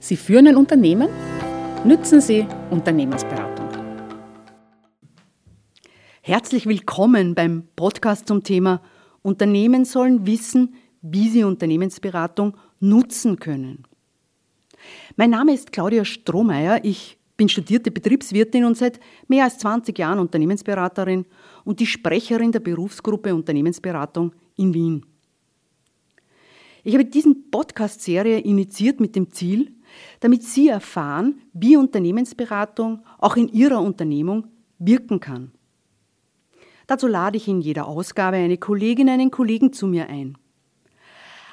Sie führen ein Unternehmen? Nützen Sie Unternehmensberatung. Herzlich willkommen beim Podcast zum Thema Unternehmen sollen wissen, wie sie Unternehmensberatung nutzen können. Mein Name ist Claudia Strohmeier. Ich bin studierte Betriebswirtin und seit mehr als 20 Jahren Unternehmensberaterin und die Sprecherin der Berufsgruppe Unternehmensberatung in Wien. Ich habe diese Podcast-Serie initiiert mit dem Ziel, damit Sie erfahren, wie Unternehmensberatung auch in Ihrer Unternehmung wirken kann. Dazu lade ich in jeder Ausgabe eine Kollegin, einen Kollegen zu mir ein.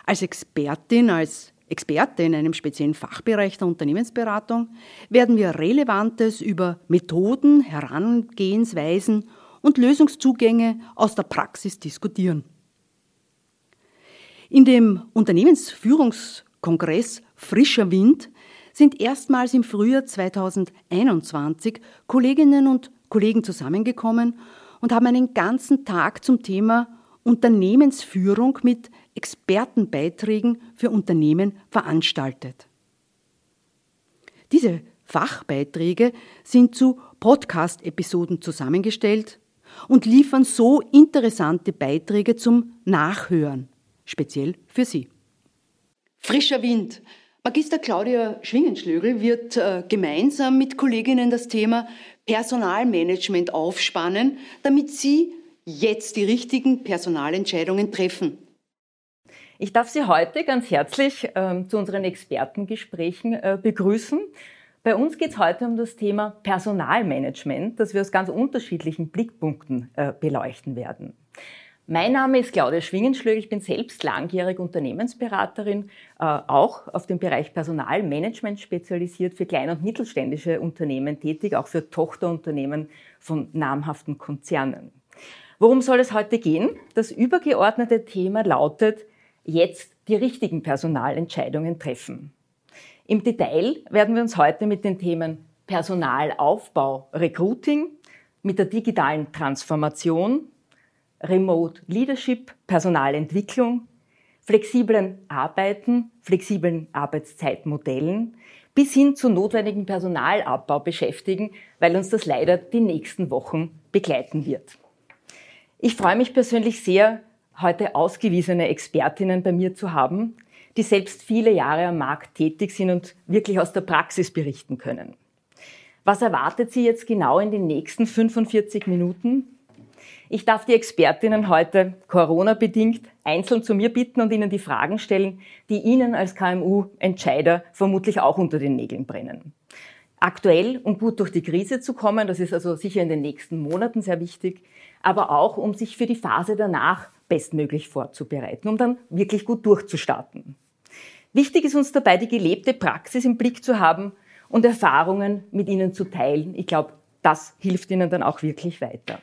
Als Expertin, als Experte in einem speziellen Fachbereich der Unternehmensberatung werden wir Relevantes über Methoden, Herangehensweisen und Lösungszugänge aus der Praxis diskutieren. In dem Unternehmensführungskongress Frischer Wind sind erstmals im Frühjahr 2021 Kolleginnen und Kollegen zusammengekommen und haben einen ganzen Tag zum Thema Unternehmensführung mit Expertenbeiträgen für Unternehmen veranstaltet. Diese Fachbeiträge sind zu Podcast-Episoden zusammengestellt und liefern so interessante Beiträge zum Nachhören, speziell für Sie. Frischer Wind. Magister Claudia Schwingenschlögel wird äh, gemeinsam mit Kolleginnen das Thema Personalmanagement aufspannen, damit Sie jetzt die richtigen Personalentscheidungen treffen. Ich darf Sie heute ganz herzlich äh, zu unseren Expertengesprächen äh, begrüßen. Bei uns geht es heute um das Thema Personalmanagement, das wir aus ganz unterschiedlichen Blickpunkten äh, beleuchten werden. Mein Name ist Claudia Schwingenschlögl. Ich bin selbst langjährige Unternehmensberaterin, äh, auch auf dem Bereich Personalmanagement spezialisiert, für kleine und mittelständische Unternehmen tätig, auch für Tochterunternehmen von namhaften Konzernen. Worum soll es heute gehen? Das übergeordnete Thema lautet, jetzt die richtigen Personalentscheidungen treffen. Im Detail werden wir uns heute mit den Themen Personalaufbau, Recruiting, mit der digitalen Transformation, Remote Leadership, Personalentwicklung, flexiblen Arbeiten, flexiblen Arbeitszeitmodellen bis hin zu notwendigen Personalabbau beschäftigen, weil uns das leider die nächsten Wochen begleiten wird. Ich freue mich persönlich sehr, heute ausgewiesene Expertinnen bei mir zu haben, die selbst viele Jahre am Markt tätig sind und wirklich aus der Praxis berichten können. Was erwartet Sie jetzt genau in den nächsten 45 Minuten? Ich darf die Expertinnen heute Corona-bedingt einzeln zu mir bitten und ihnen die Fragen stellen, die Ihnen als KMU-Entscheider vermutlich auch unter den Nägeln brennen. Aktuell, um gut durch die Krise zu kommen, das ist also sicher in den nächsten Monaten sehr wichtig, aber auch, um sich für die Phase danach bestmöglich vorzubereiten, um dann wirklich gut durchzustarten. Wichtig ist uns dabei, die gelebte Praxis im Blick zu haben und Erfahrungen mit Ihnen zu teilen. Ich glaube, das hilft Ihnen dann auch wirklich weiter.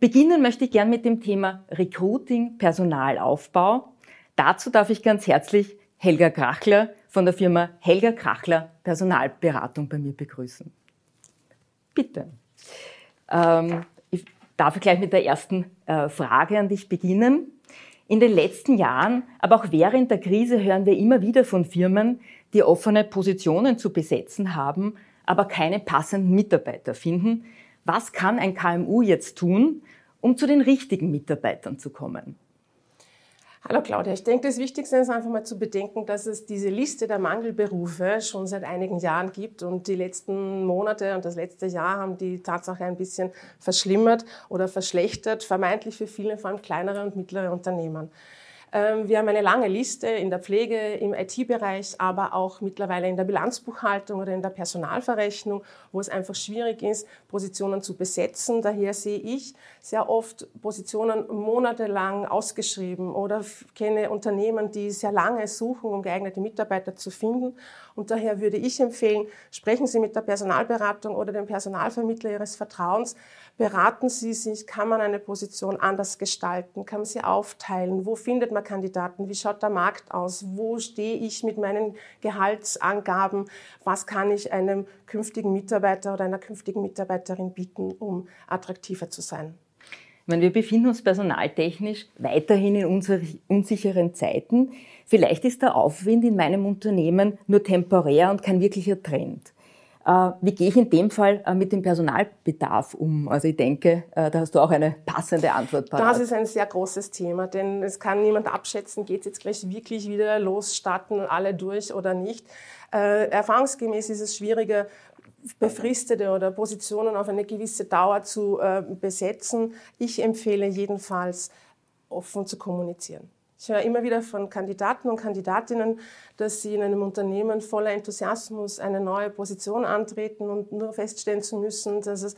Beginnen möchte ich gern mit dem Thema Recruiting, Personalaufbau. Dazu darf ich ganz herzlich Helga Krachler von der Firma Helga Krachler Personalberatung bei mir begrüßen. Bitte. Ähm, ich darf gleich mit der ersten äh, Frage an dich beginnen. In den letzten Jahren, aber auch während der Krise hören wir immer wieder von Firmen, die offene Positionen zu besetzen haben, aber keine passenden Mitarbeiter finden, was kann ein KMU jetzt tun, um zu den richtigen Mitarbeitern zu kommen? Hallo Claudia, ich denke, das Wichtigste ist einfach mal zu bedenken, dass es diese Liste der Mangelberufe schon seit einigen Jahren gibt und die letzten Monate und das letzte Jahr haben die Tatsache ein bisschen verschlimmert oder verschlechtert, vermeintlich für viele, vor allem kleinere und mittlere Unternehmen. Ähm, wir haben eine lange Liste in der Pflege, im IT-Bereich, aber auch mittlerweile in der Bilanzbuchhaltung oder in der Personalverrechnung, wo es einfach schwierig ist, Positionen zu besetzen. Daher sehe ich sehr oft Positionen monatelang ausgeschrieben oder kenne Unternehmen, die sehr lange suchen, um geeignete Mitarbeiter zu finden. Und daher würde ich empfehlen, sprechen Sie mit der Personalberatung oder dem Personalvermittler Ihres Vertrauens, beraten Sie sich, kann man eine Position anders gestalten, kann man sie aufteilen, wo findet man Kandidaten, wie schaut der Markt aus, wo stehe ich mit meinen Gehaltsangaben, was kann ich einem künftigen Mitarbeiter oder einer künftigen Mitarbeiterin bieten, um attraktiver zu sein. Meine, wir befinden uns personaltechnisch weiterhin in unsicheren Zeiten. Vielleicht ist der Aufwind in meinem Unternehmen nur temporär und kein wirklicher Trend. Äh, wie gehe ich in dem Fall äh, mit dem Personalbedarf um? Also ich denke, äh, da hast du auch eine passende Antwort. Parat. Das ist ein sehr großes Thema, denn es kann niemand abschätzen, geht es jetzt gleich wirklich wieder los, starten alle durch oder nicht. Erfahrungsgemäß ist es schwieriger, befristete oder Positionen auf eine gewisse Dauer zu äh, besetzen. Ich empfehle jedenfalls, offen zu kommunizieren. Ich höre immer wieder von Kandidaten und Kandidatinnen, dass sie in einem Unternehmen voller Enthusiasmus eine neue Position antreten und nur feststellen zu müssen, dass es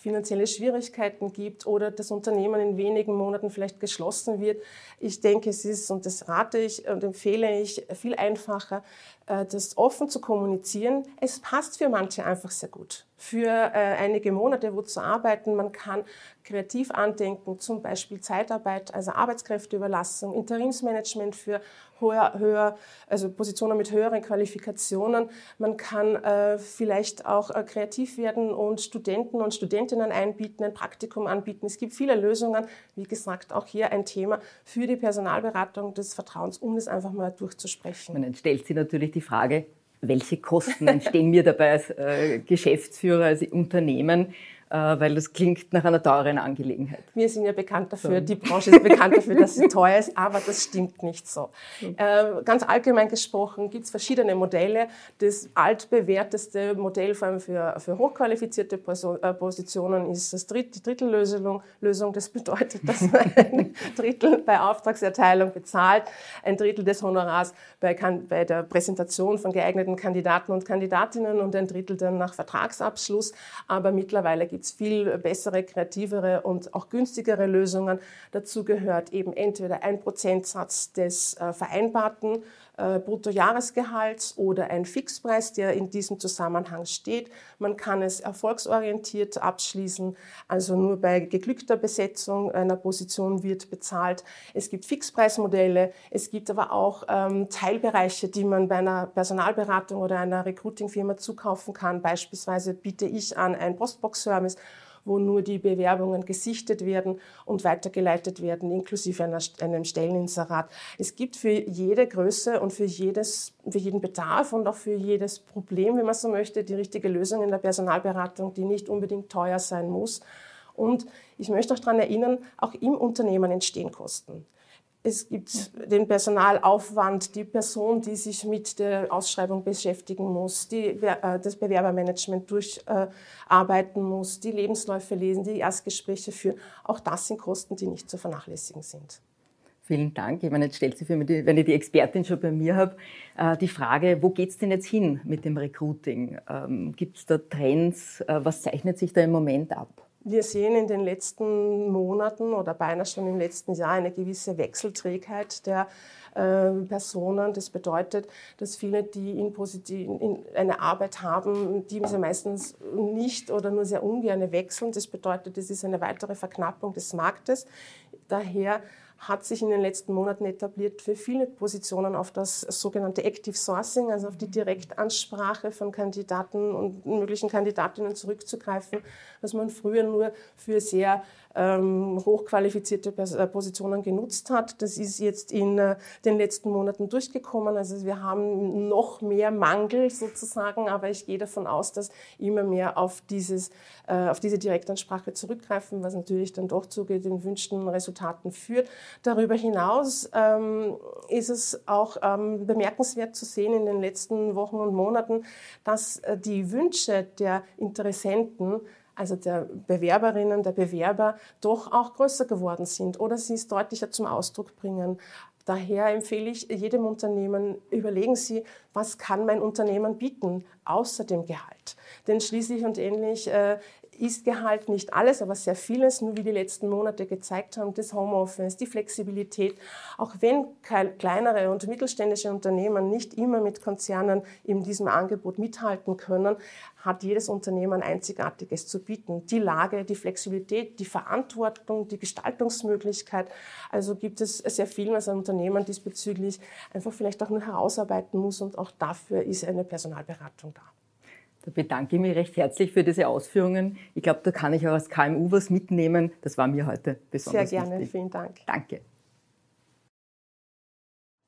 finanzielle Schwierigkeiten gibt oder das Unternehmen in wenigen Monaten vielleicht geschlossen wird. Ich denke, es ist, und das rate ich und empfehle ich, viel einfacher, äh, das offen zu kommunizieren. Es passt für manche einfach sehr gut. Für äh, einige Monate wo zu arbeiten, man kann kreativ andenken, zum Beispiel Zeitarbeit, also Arbeitskräfteüberlassung, Interimsmanagement für höher, höher, also Positionen mit höheren Qualifikationen. Man kann äh, vielleicht auch äh, kreativ werden und Studenten und Studentinnen einbieten, ein Praktikum anbieten. Es gibt viele Lösungen. Wie gesagt, auch hier ein Thema für die Personalberatung des Vertrauens, um das einfach mal durchzusprechen. Man stellt sich natürlich die Frage, welche Kosten entstehen mir dabei als äh, Geschäftsführer, als Unternehmen? Äh, weil das klingt nach einer teuren Angelegenheit. Wir sind ja bekannt dafür, so. die Branche ist bekannt dafür, dass sie teuer ist, aber das stimmt nicht so. Äh, ganz allgemein gesprochen gibt es verschiedene Modelle. Das altbewährteste Modell vor allem für, für hochqualifizierte äh, Positionen ist das Dritt, die Drittellösung. Lösung, das bedeutet, dass man ein Drittel bei Auftragserteilung bezahlt, ein Drittel des Honorars bei, bei der Präsentation von geeigneten Kandidaten und Kandidatinnen und ein Drittel dann nach Vertragsabschluss. Aber mittlerweile gibt gibt es viel bessere, kreativere und auch günstigere Lösungen. Dazu gehört eben entweder ein Prozentsatz des äh, vereinbarten Bruttojahresgehalts oder ein Fixpreis, der in diesem Zusammenhang steht. Man kann es erfolgsorientiert abschließen, also nur bei geglückter Besetzung einer Position wird bezahlt. Es gibt Fixpreismodelle, es gibt aber auch ähm, Teilbereiche, die man bei einer Personalberatung oder einer Recruitingfirma zukaufen kann. Beispielsweise biete ich an einen Postbox-Service wo nur die Bewerbungen gesichtet werden und weitergeleitet werden, inklusive einer, einem Stelleninserat. Es gibt für jede Größe und für, jedes, für jeden Bedarf und auch für jedes Problem, wenn man so möchte, die richtige Lösung in der Personalberatung, die nicht unbedingt teuer sein muss. Und ich möchte auch daran erinnern, auch im Unternehmen entstehen Kosten. Es gibt den Personalaufwand, die Person, die sich mit der Ausschreibung beschäftigen muss, die, äh, das Bewerbermanagement durcharbeiten muss, die Lebensläufe lesen, die Erstgespräche führen. Auch das sind Kosten, die nicht zu vernachlässigen sind. Vielen Dank. Ich meine, jetzt stellt sich für mich, wenn ich die Expertin schon bei mir habe, äh, die Frage, wo geht es denn jetzt hin mit dem Recruiting? Ähm, gibt es da Trends? Äh, was zeichnet sich da im Moment ab? Wir sehen in den letzten Monaten oder beinahe schon im letzten Jahr eine gewisse Wechselträgheit der äh, Personen. Das bedeutet, dass viele, die in, in eine Arbeit haben, die sie meistens nicht oder nur sehr ungern wechseln. Das bedeutet, es ist eine weitere Verknappung des Marktes. Daher hat sich in den letzten Monaten etabliert für viele Positionen auf das sogenannte Active Sourcing, also auf die Direktansprache von Kandidaten und möglichen Kandidatinnen zurückzugreifen, was man früher nur für sehr ähm, hochqualifizierte äh, Positionen genutzt hat. Das ist jetzt in äh, den letzten Monaten durchgekommen. Also wir haben noch mehr Mangel sozusagen, aber ich gehe davon aus, dass immer mehr auf, dieses, äh, auf diese Direktansprache zurückgreifen, was natürlich dann doch zu den wünschten Resultaten führt. Darüber hinaus ähm, ist es auch ähm, bemerkenswert zu sehen in den letzten Wochen und Monaten, dass äh, die Wünsche der Interessenten also der Bewerberinnen, der Bewerber, doch auch größer geworden sind oder sie es deutlicher zum Ausdruck bringen. Daher empfehle ich jedem Unternehmen, überlegen Sie, was kann mein Unternehmen bieten, außer dem Gehalt. Denn schließlich und ähnlich äh, ist Gehalt nicht alles, aber sehr vieles, nur wie die letzten Monate gezeigt haben, das Homeoffice, die Flexibilität. Auch wenn kleinere und mittelständische Unternehmen nicht immer mit Konzernen in diesem Angebot mithalten können, hat jedes Unternehmen Einzigartiges zu bieten. Die Lage, die Flexibilität, die Verantwortung, die Gestaltungsmöglichkeit. Also gibt es sehr viel, was ein Unternehmen diesbezüglich einfach vielleicht auch nur herausarbeiten muss und auch dafür ist eine Personalberatung da. Da bedanke ich mich recht herzlich für diese Ausführungen. Ich glaube, da kann ich auch als KMU was mitnehmen. Das war mir heute besonders Sehr gerne, wichtig. vielen Dank. Danke.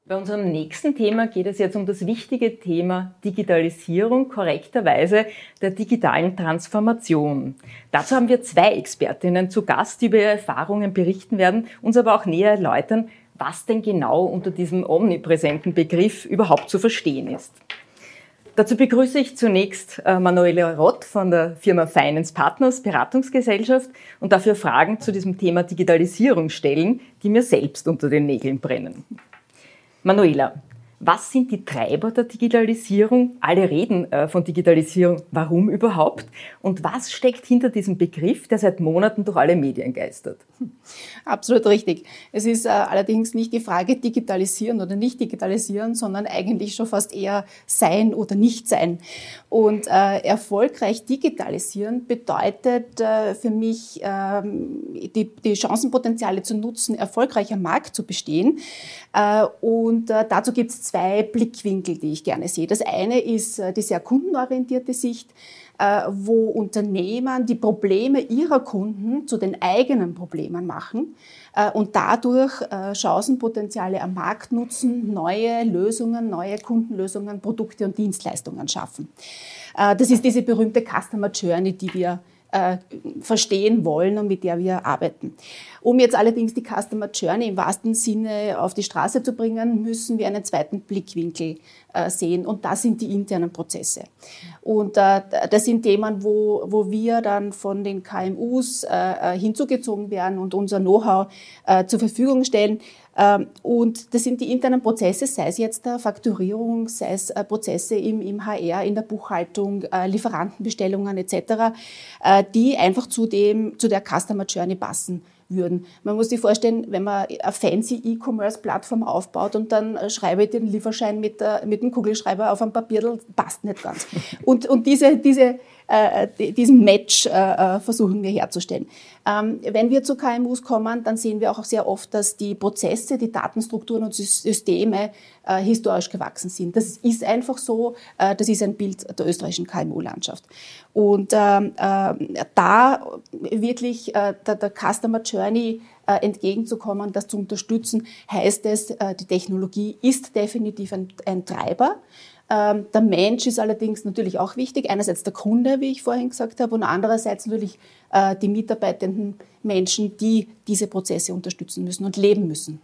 Bei unserem nächsten Thema geht es jetzt um das wichtige Thema Digitalisierung, korrekterweise der digitalen Transformation. Dazu haben wir zwei Expertinnen zu Gast, die über ihre Erfahrungen berichten werden, uns aber auch näher erläutern, was denn genau unter diesem omnipräsenten Begriff überhaupt zu verstehen ist. Dazu begrüße ich zunächst äh, Manuela Rott von der Firma Finance Partners Beratungsgesellschaft und dafür Fragen zu diesem Thema Digitalisierung stellen, die mir selbst unter den Nägeln brennen. Manuela, was sind die Treiber der Digitalisierung? Alle reden äh, von Digitalisierung. Warum überhaupt? Und was steckt hinter diesem Begriff, der seit Monaten durch alle Medien geistert? Absolut richtig. Es ist äh, allerdings nicht die Frage digitalisieren oder nicht digitalisieren, sondern eigentlich schon fast eher sein oder nicht sein. Und äh, erfolgreich digitalisieren bedeutet äh, für mich, ähm, die, die Chancenpotenziale zu nutzen, erfolgreich am Markt zu bestehen. Äh, und äh, dazu gibt es zwei Blickwinkel, die ich gerne sehe. Das eine ist äh, die sehr kundenorientierte Sicht. Äh, wo Unternehmen die Probleme ihrer Kunden zu den eigenen Problemen machen äh, und dadurch Chancenpotenziale am Markt nutzen, neue Lösungen, neue Kundenlösungen, Produkte und Dienstleistungen schaffen. Das ist diese berühmte Customer Journey, die wir äh, verstehen wollen und mit der wir arbeiten. Um jetzt allerdings die Customer Journey im wahrsten Sinne auf die Straße zu bringen, müssen wir einen zweiten Blickwinkel äh, sehen und das sind die internen Prozesse. Und äh, das sind Themen, wo, wo wir dann von den KMUs äh, äh, hinzugezogen werden und unser Know-how äh, zur Verfügung stellen, und das sind die internen Prozesse, sei es jetzt der Fakturierung, sei es äh, Prozesse im, im HR, in der Buchhaltung, äh, Lieferantenbestellungen etc., äh, die einfach zu, dem, zu der Customer Journey passen würden. Man muss sich vorstellen, wenn man eine fancy E-Commerce-Plattform aufbaut und dann schreibe ich den Lieferschein mit, mit dem Kugelschreiber auf ein Papier, passt nicht ganz. Und, und diese, diese, äh, diesen Match äh, äh, versuchen wir herzustellen. Ähm, wenn wir zu KMUs kommen, dann sehen wir auch sehr oft, dass die Prozesse, die Datenstrukturen und Systeme äh, historisch gewachsen sind. Das ist einfach so, äh, das ist ein Bild der österreichischen KMU-Landschaft. Und ähm, äh, da wirklich der, der Customer Journey entgegenzukommen, das zu unterstützen, heißt es, die Technologie ist definitiv ein, ein Treiber. Ähm, der Mensch ist allerdings natürlich auch wichtig. Einerseits der Kunde, wie ich vorhin gesagt habe, und andererseits natürlich äh, die mitarbeitenden Menschen, die diese Prozesse unterstützen müssen und leben müssen.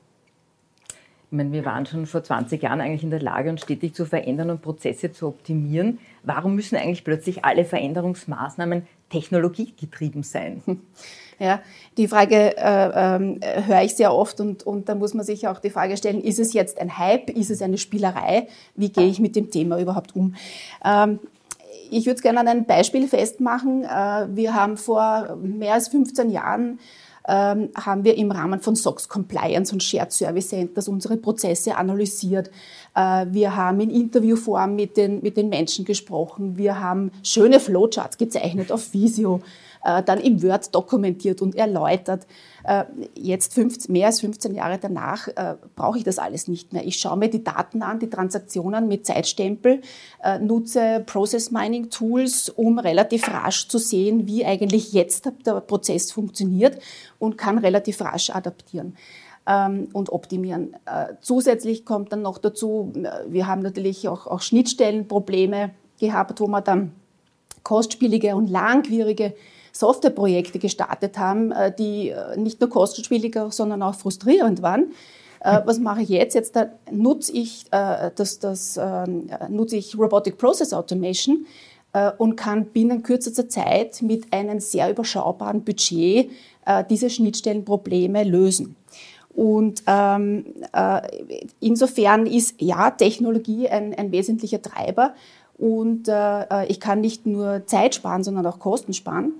Ich meine, wir waren schon vor 20 Jahren eigentlich in der Lage, uns stetig zu verändern und Prozesse zu optimieren. Warum müssen eigentlich plötzlich alle Veränderungsmaßnahmen technologiegetrieben sein? Ja, die Frage äh, äh, höre ich sehr oft und, und da muss man sich auch die Frage stellen, ist es jetzt ein Hype, ist es eine Spielerei, wie gehe ich mit dem Thema überhaupt um? Ähm, ich würde es gerne an einem Beispiel festmachen. Äh, wir haben vor mehr als 15 Jahren ähm, haben wir im Rahmen von SOX Compliance und Shared Service Centers unsere Prozesse analysiert. Äh, wir haben in Interviewform mit den, mit den Menschen gesprochen. Wir haben schöne Flowcharts gezeichnet auf Visio. Äh, dann im Word dokumentiert und erläutert. Äh, jetzt 15, mehr als 15 Jahre danach äh, brauche ich das alles nicht mehr. Ich schaue mir die Daten an, die Transaktionen mit Zeitstempel, nutze Process Mining Tools, um relativ rasch zu sehen, wie eigentlich jetzt der Prozess funktioniert und kann relativ rasch adaptieren ähm, und optimieren. zusätzlich kommt dann noch dazu, wir haben natürlich auch, auch Schnittstellenprobleme gehabt, wo man dann kostspielige und langwierige Softwareprojekte gestartet haben, äh, die äh, nicht nur kostenspieliger, sondern auch frustrierend waren. Äh, was mache ich jetzt? Jetzt nutze ich, das, das, ähm, nutze ich Robotic Process Automation und kann binnen kürzester Zeit mit einem sehr überschaubaren Budget diese Schnittstellenprobleme lösen. Und ähm, äh, insofern ist ja Technologie ein, ein wesentlicher Treiber. Und äh, ich kann nicht nur Zeit sparen, sondern auch Kosten sparen.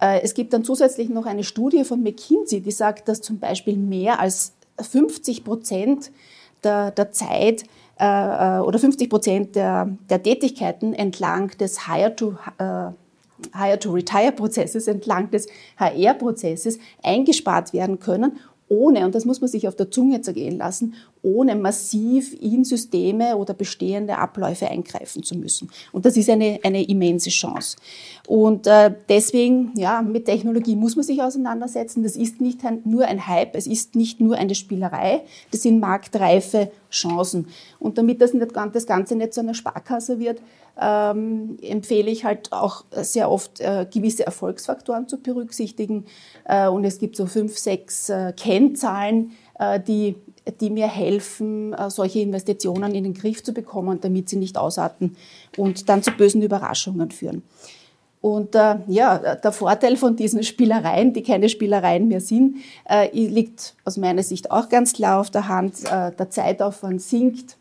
Äh, es gibt dann zusätzlich noch eine Studie von McKinsey, die sagt, dass zum Beispiel mehr als 50 Prozent der, der Zeit äh, äh oder 50 Prozent der, der Tätigkeiten entlang des Hire-to- Hire-to-Retire-Prozesses, entlang des HR-Prozesses eingespart werden können, ohne, und das muss man sich auf der Zunge zergehen lassen, ohne massiv in Systeme oder bestehende Abläufe eingreifen zu müssen. Und das ist eine, eine immense Chance. Und äh, deswegen, ja, mit Technologie muss man sich auseinandersetzen. Das ist nicht nur ein Hype, es ist nicht nur eine Spielerei, das sind marktreife Chancen. Und damit das, nicht, das Ganze nicht zu einer Sparkasse wird, ähm, empfehle ich halt auch sehr oft äh, gewisse Erfolgsfaktoren zu berücksichtigen. Äh, und es gibt so fünf, sechs äh, Kennzahlen, äh, die, die mir helfen, äh, solche Investitionen in den Griff zu bekommen, damit sie nicht ausarten und dann zu bösen Überraschungen führen. Und äh, ja, der Vorteil von diesen Spielereien, die keine Spielereien mehr sind, äh, liegt aus meiner Sicht auch ganz klar auf der Hand. Äh, der Zeitaufwand sinkt.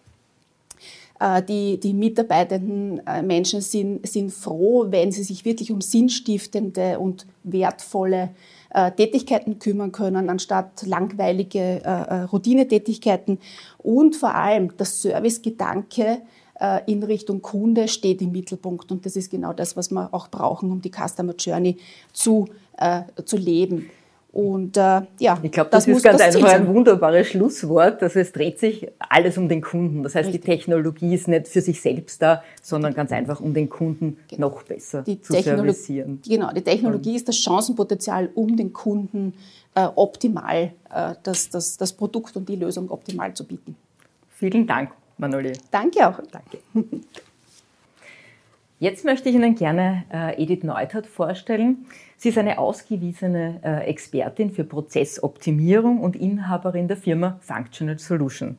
Äh, die, die mitarbeitenden äh, Menschen sind, sind froh, wenn sie sich wirklich um sinnstiftende und wertvolle äh, Tätigkeiten kümmern können, anstatt langweilige Routinetätigkeiten. Und vor allem der Servicegedanke in Richtung Kunde steht im Mittelpunkt. Und das ist genau das, was wir auch brauchen, um die Customer Journey zu, zu leben. Und äh, ja, ich glaube, das, das, ist ganz einfach ein wunderbares Schlusswort. Also es dreht sich alles um den Kunden. Das heißt, Richtig. die Technologie ist nicht für sich selbst da, sondern ganz einfach, um den Kunden genau. noch besser die zu Technologie, servicieren. Genau, die Technologie Und ist das Chancenpotenzial, um den Kunden äh, optimal äh, das, das, das Produkt und die Lösung optimal zu bieten. Vielen Dank, Manoli. Danke auch. Danke. Jetzt möchte ich Ihnen gerne äh, Edith Neuthardt vorstellen. Sie ist eine ausgewiesene äh, Expertin für Prozessoptimierung und Inhaberin der Firma Functional Solution.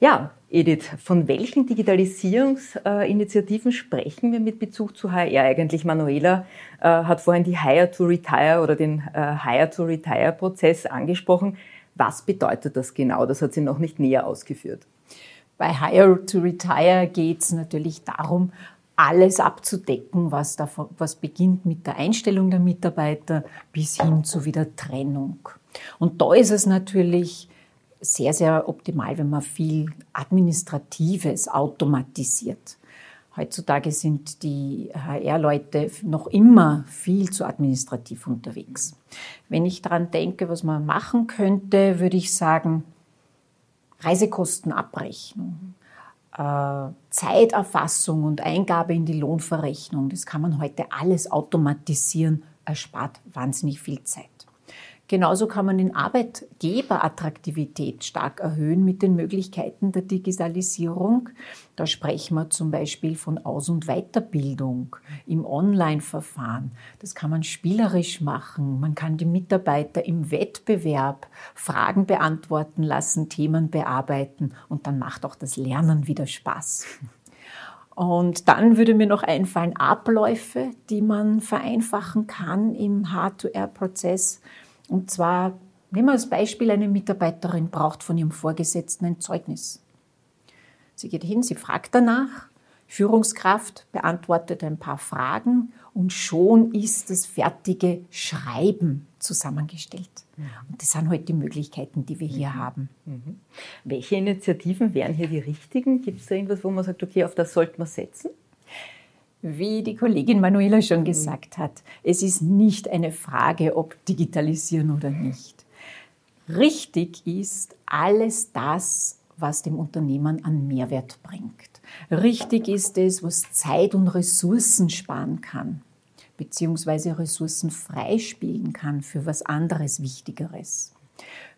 Ja, Edith, von welchen Digitalisierungsinitiativen sprechen wir mit Bezug zu HR eigentlich? Manuela äh, hat vorhin die Hire to Retire oder den äh, Hire to Retire Prozess angesprochen. Was bedeutet das genau? Das hat sie noch nicht näher ausgeführt. Bei Hire to Retire geht es natürlich darum, alles abzudecken, was, davon, was beginnt mit der Einstellung der Mitarbeiter bis hin zu wieder Trennung. Und da ist es natürlich sehr, sehr optimal, wenn man viel Administratives automatisiert. Heutzutage sind die HR-Leute noch immer viel zu administrativ unterwegs. Wenn ich daran denke, was man machen könnte, würde ich sagen, Reisekostenabrechnung, Zeiterfassung und Eingabe in die Lohnverrechnung, das kann man heute alles automatisieren, erspart wahnsinnig viel Zeit. Genauso kann man den Arbeitgeberattraktivität stark erhöhen mit den Möglichkeiten der Digitalisierung. Da sprechen wir zum Beispiel von Aus- und Weiterbildung im Online-Verfahren. Das kann man spielerisch machen. Man kann die Mitarbeiter im Wettbewerb Fragen beantworten lassen, Themen bearbeiten und dann macht auch das Lernen wieder Spaß. Und dann würde mir noch einfallen Abläufe, die man vereinfachen kann im H2R-Prozess. Und zwar, nehmen wir als Beispiel, eine Mitarbeiterin braucht von ihrem Vorgesetzten ein Zeugnis. Sie geht hin, sie fragt danach, Führungskraft beantwortet ein paar Fragen und schon ist das fertige Schreiben zusammengestellt. Mhm. Und das sind halt die Möglichkeiten, die wir hier mhm. haben. Mhm. Welche Initiativen wären hier die richtigen? Gibt es da irgendwas, wo man sagt, okay, auf das sollte man setzen? Wie die Kollegin Manuela schon mhm. gesagt hat, es ist nicht eine Frage, ob digitalisieren oder nicht. Richtig ist alles das, was dem Unternehmen an Mehrwert bringt. Richtig ist es, was Zeit und Ressourcen sparen kann, beziehungsweise Ressourcen freispielen kann für was anderes Wichtigeres.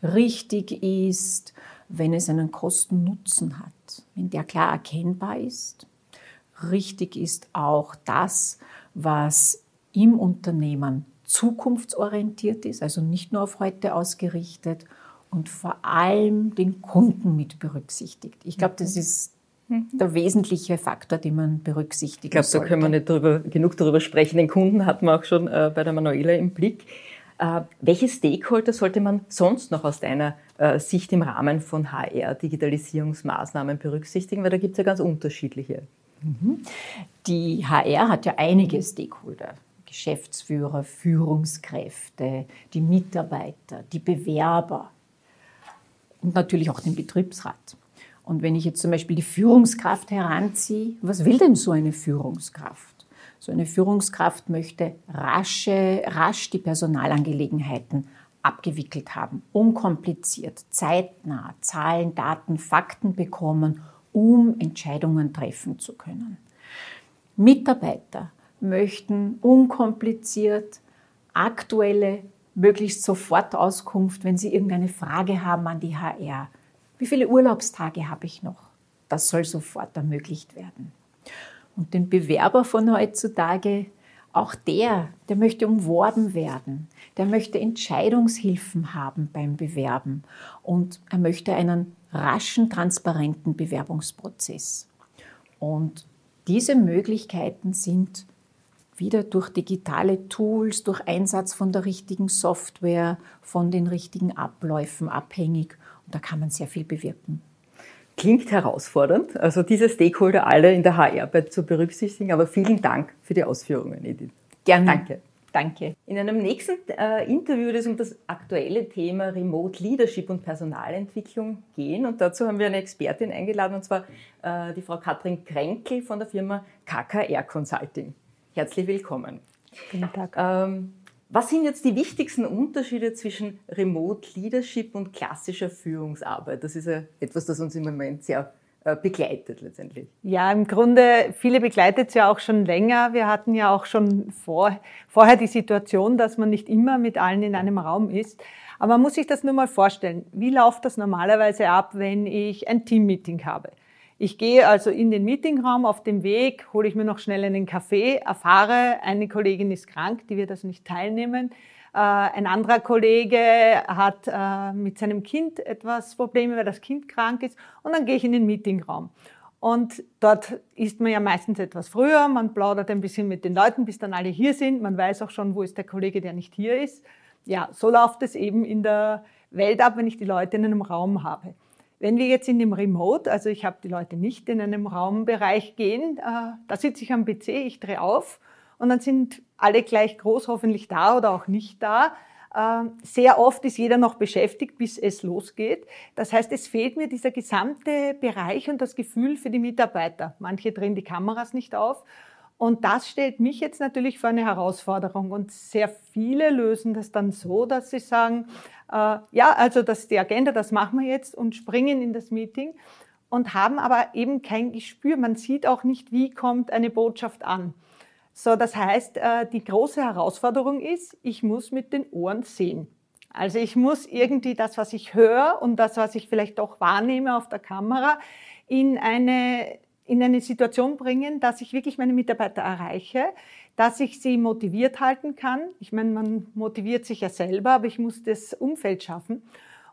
Richtig ist, wenn es einen Kosten-Nutzen hat, wenn der klar erkennbar ist richtig ist auch das, was im Unternehmen zukunftsorientiert ist, also nicht nur auf heute ausgerichtet und vor allem den Kunden mit berücksichtigt. Ich glaube, das ist der wesentliche Faktor, den man berücksichtigen Ich glaube, da können wir nicht drüber, genug darüber sprechen. Den Kunden hat man auch schon äh, bei der Manuela im Blick. Äh, welche Stakeholder sollte man sonst noch aus deiner äh, Sicht im Rahmen von HR-Digitalisierungsmaßnahmen berücksichtigen? Weil da gibt es ja ganz unterschiedliche. Mhm. Die HR hat ja einige Stakeholder. Geschäftsführer, Führungskräfte, die Mitarbeiter, die Bewerber und natürlich auch den Betriebsrat. Und wenn ich jetzt zum Beispiel die Führungskraft heranziehe, was will denn so eine Führungskraft? So eine Führungskraft möchte rasche, rasch die Personalangelegenheiten abgewickelt haben, unkompliziert, zeitnah Zahlen, Daten, Fakten bekommen, um Entscheidungen treffen zu können. Mitarbeiter möchten unkompliziert aktuelle, möglichst sofort Auskunft, wenn sie irgendeine Frage haben an die HR. Wie viele Urlaubstage habe ich noch? Das soll sofort ermöglicht werden. Und den Bewerber von heutzutage, auch der, der möchte umworben werden, der möchte Entscheidungshilfen haben beim Bewerben und er möchte einen raschen, transparenten Bewerbungsprozess. Und diese Möglichkeiten sind wieder durch digitale Tools, durch Einsatz von der richtigen Software, von den richtigen Abläufen abhängig. Und da kann man sehr viel bewirken. Klingt herausfordernd, also diese Stakeholder alle in der HR-Arbeit zu berücksichtigen, aber vielen Dank für die Ausführungen, Edith. Gerne. Danke. Danke. In einem nächsten äh, Interview wird es um das aktuelle Thema Remote Leadership und Personalentwicklung gehen. Und dazu haben wir eine Expertin eingeladen, und zwar äh, die Frau Katrin Kränkel von der Firma KKR Consulting. Herzlich willkommen. Guten Tag. Ähm, was sind jetzt die wichtigsten Unterschiede zwischen Remote Leadership und klassischer Führungsarbeit? Das ist ja etwas, das uns im Moment sehr begleitet letztendlich. Ja, im Grunde, viele begleitet es ja auch schon länger. Wir hatten ja auch schon vor, vorher die Situation, dass man nicht immer mit allen in einem Raum ist. Aber man muss sich das nur mal vorstellen. Wie läuft das normalerweise ab, wenn ich ein Teammeeting habe? Ich gehe also in den Meetingraum, auf dem Weg hole ich mir noch schnell einen Kaffee, erfahre, eine Kollegin ist krank, die wird also nicht teilnehmen. Äh, ein anderer Kollege hat äh, mit seinem Kind etwas Probleme, weil das Kind krank ist. Und dann gehe ich in den Meetingraum. Und dort ist man ja meistens etwas früher, man plaudert ein bisschen mit den Leuten, bis dann alle hier sind. Man weiß auch schon, wo ist der Kollege, der nicht hier ist. Ja, so läuft es eben in der Welt ab, wenn ich die Leute in einem Raum habe. Wenn wir jetzt in dem Remote, also ich habe die Leute nicht in einem Raumbereich gehen, äh, da sitze ich am PC, ich drehe auf und dann sind alle gleich groß hoffentlich da oder auch nicht da. Äh, sehr oft ist jeder noch beschäftigt, bis es losgeht. Das heißt, es fehlt mir dieser gesamte Bereich und das Gefühl für die Mitarbeiter. Manche drehen die Kameras nicht auf. Und das stellt mich jetzt natürlich vor eine Herausforderung. Und sehr viele lösen das dann so, dass sie sagen, äh, ja, also das ist die Agenda, das machen wir jetzt und springen in das Meeting und haben aber eben kein Gespür. Man sieht auch nicht, wie kommt eine Botschaft an. So, das heißt, äh, die große Herausforderung ist, ich muss mit den Ohren sehen. Also ich muss irgendwie das, was ich höre und das, was ich vielleicht auch wahrnehme auf der Kamera, in eine in eine Situation bringen, dass ich wirklich meine Mitarbeiter erreiche, dass ich sie motiviert halten kann. Ich meine, man motiviert sich ja selber, aber ich muss das Umfeld schaffen.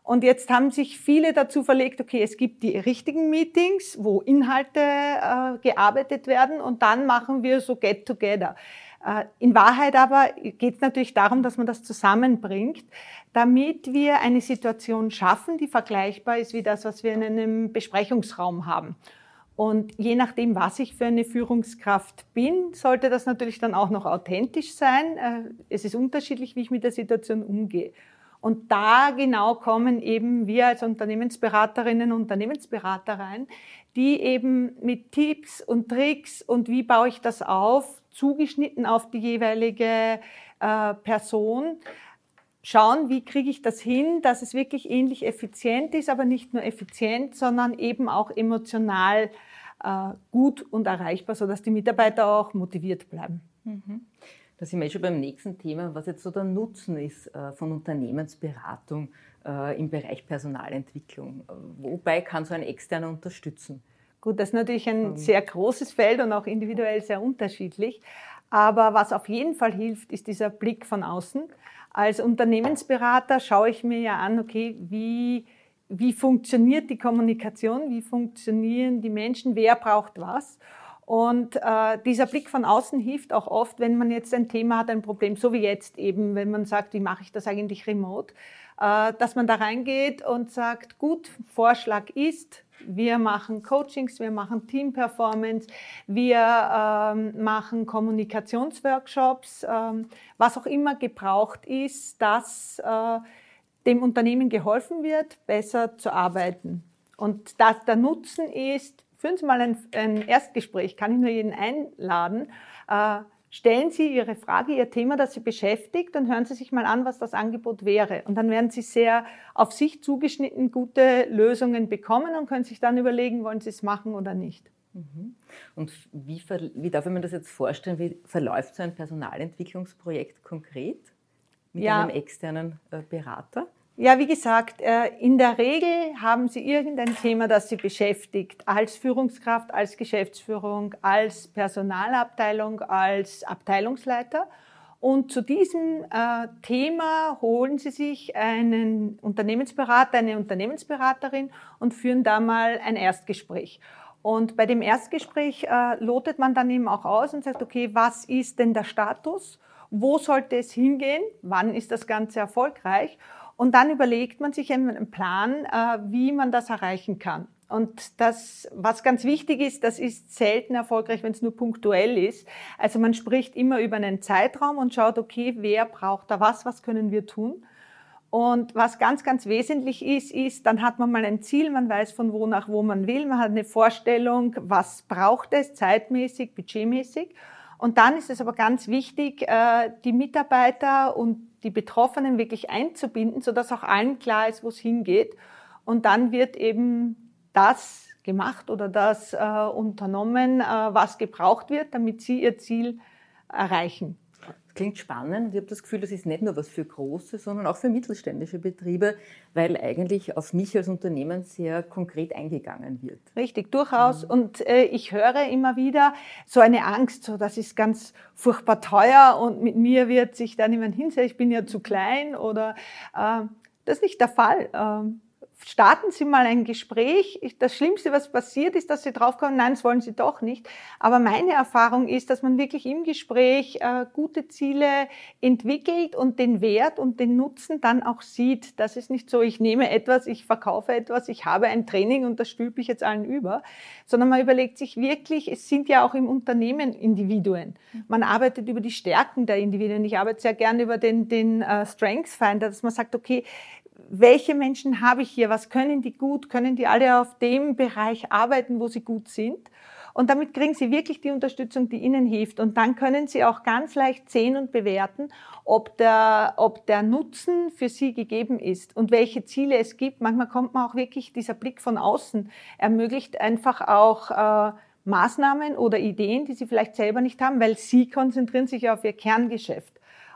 Und jetzt haben sich viele dazu verlegt, okay, es gibt die richtigen Meetings, wo Inhalte äh, gearbeitet werden und dann machen wir so Get Together. Äh, in Wahrheit aber geht es natürlich darum, dass man das zusammenbringt, damit wir eine Situation schaffen, die vergleichbar ist wie das, was wir in einem Besprechungsraum haben. Und je nachdem, was ich für eine Führungskraft bin, sollte das natürlich dann auch noch authentisch sein. Äh, es ist unterschiedlich, wie ich mit der Situation umgehe. Und da genau kommen eben wir als Unternehmensberaterinnen und Unternehmensberater rein, die eben mit Tipps und Tricks und wie baue ich das auf, zugeschnitten auf die jeweilige äh, Person, schauen, wie kriege ich das hin, dass es wirklich ähnlich effizient ist, aber nicht nur effizient, sondern eben auch emotional äh, gut und erreichbar, sodass die Mitarbeiter auch motiviert bleiben. Mhm. Da sind wir schon beim nächsten Thema, was jetzt so der Nutzen ist äh, von Unternehmensberatung äh, im Bereich Personalentwicklung. Wobei kann so ein externer unterstützen? Gut, das ist natürlich ein ähm. sehr großes Feld und auch individuell sehr unterschiedlich. Aber was auf jeden Fall hilft, ist dieser Blick von außen. Als Unternehmensberater schaue ich mir ja an, okay, wie, wie funktioniert die Kommunikation, wie funktionieren die Menschen, wer braucht was. Und äh, dieser Blick von außen hilft auch oft, wenn man jetzt ein Thema hat, ein Problem, so wie jetzt eben, wenn man sagt, wie mache ich das eigentlich remote, äh, dass man da reingeht und sagt, gut, Vorschlag ist, wir machen Coachings, wir machen Team-Performance, wir ähm, machen Kommunikationsworkshops, ähm, was auch immer gebraucht ist, dass äh, dem Unternehmen geholfen wird, besser zu arbeiten. Und dass der Nutzen ist, führen Sie mal ein, ein Erstgespräch, kann ich nur jeden einladen. Äh, Stellen Sie Ihre Frage, Ihr Thema, das Sie beschäftigt und hören Sie sich mal an, was das Angebot wäre. Und dann werden Sie sehr auf sich zugeschnitten gute Lösungen bekommen und können sich dann überlegen, wollen Sie es machen oder nicht. Mhm. Und wie, wie darf ich mir das jetzt vorstellen? Wie verläuft so ein Personalentwicklungsprojekt konkret mit ja. einem externen äh, Berater? Ja, wie gesagt, äh, in der Regel haben Sie irgendein Thema, das Sie beschäftigt, als Führungskraft, als Geschäftsführung, als Personalabteilung, als Abteilungsleiter. Und zu diesem äh, Thema holen Sie sich einen Unternehmensberater, eine Unternehmensberaterin und führen da mal ein Erstgespräch. Und bei dem Erstgespräch äh, lotet man dann eben auch aus und sagt, okay, was ist denn der Status? Wo sollte es hingehen? Wann ist das Ganze erfolgreich? Und dann überlegt man sich einen Plan, äh, wie man das erreichen kann. Und das, was ganz wichtig ist, das ist selten erfolgreich, wenn es nur punktuell ist. Also man spricht immer über einen Zeitraum und schaut, okay, wer braucht da was, was können wir tun? Und was ganz, ganz wesentlich ist, ist, dann hat man mal ein Ziel, man weiß von wo nach wo man will, man hat eine Vorstellung, was braucht es zeitmäßig, budgetmäßig. Und dann ist es aber ganz wichtig, äh, die Mitarbeiter und die Betroffenen wirklich einzubinden, sodass auch allen klar ist, wo es hingeht. Und dann wird eben das gemacht oder das äh, unternommen, äh, was gebraucht wird, damit sie ihr Ziel erreichen. Klingt spannend. Ich habe das Gefühl, das ist nicht nur was für große, sondern auch für mittelständische Betriebe, weil eigentlich auf mich als Unternehmen sehr konkret eingegangen wird. Richtig, durchaus. Mhm. Und äh, ich höre immer wieder so eine Angst, so das ist ganz furchtbar teuer und mit mir wird sich da niemand hinsetzen, ich bin ja zu klein oder äh, das ist nicht der Fall. Ähm, starten Sie mal ein Gespräch. Das Schlimmste, was passiert, ist, dass Sie draufkommen, nein, das wollen Sie doch nicht. Aber meine Erfahrung ist, dass man wirklich im Gespräch äh, gute Ziele entwickelt und den Wert und den Nutzen dann auch sieht. Das ist nicht so, ich nehme etwas, ich verkaufe etwas, ich habe ein Training und das stülpe ich jetzt allen über, sondern man überlegt sich wirklich, es sind ja auch im Unternehmen Individuen. Man arbeitet über die Stärken der Individuen. Ich arbeite sehr gerne über den, den uh, Strengths Finder, dass man sagt, okay, welche Menschen habe ich hier, was können die gut, können die alle auf dem Bereich arbeiten, wo sie gut sind. Und damit kriegen sie wirklich die Unterstützung, die ihnen hilft. Und dann können sie auch ganz leicht sehen und bewerten, ob der, ob der Nutzen für sie gegeben ist und welche Ziele es gibt. Manchmal kommt man auch wirklich, dieser Blick von außen ermöglicht einfach auch äh, Maßnahmen oder Ideen, die sie vielleicht selber nicht haben, weil sie konzentrieren sich auf ihr Kerngeschäft.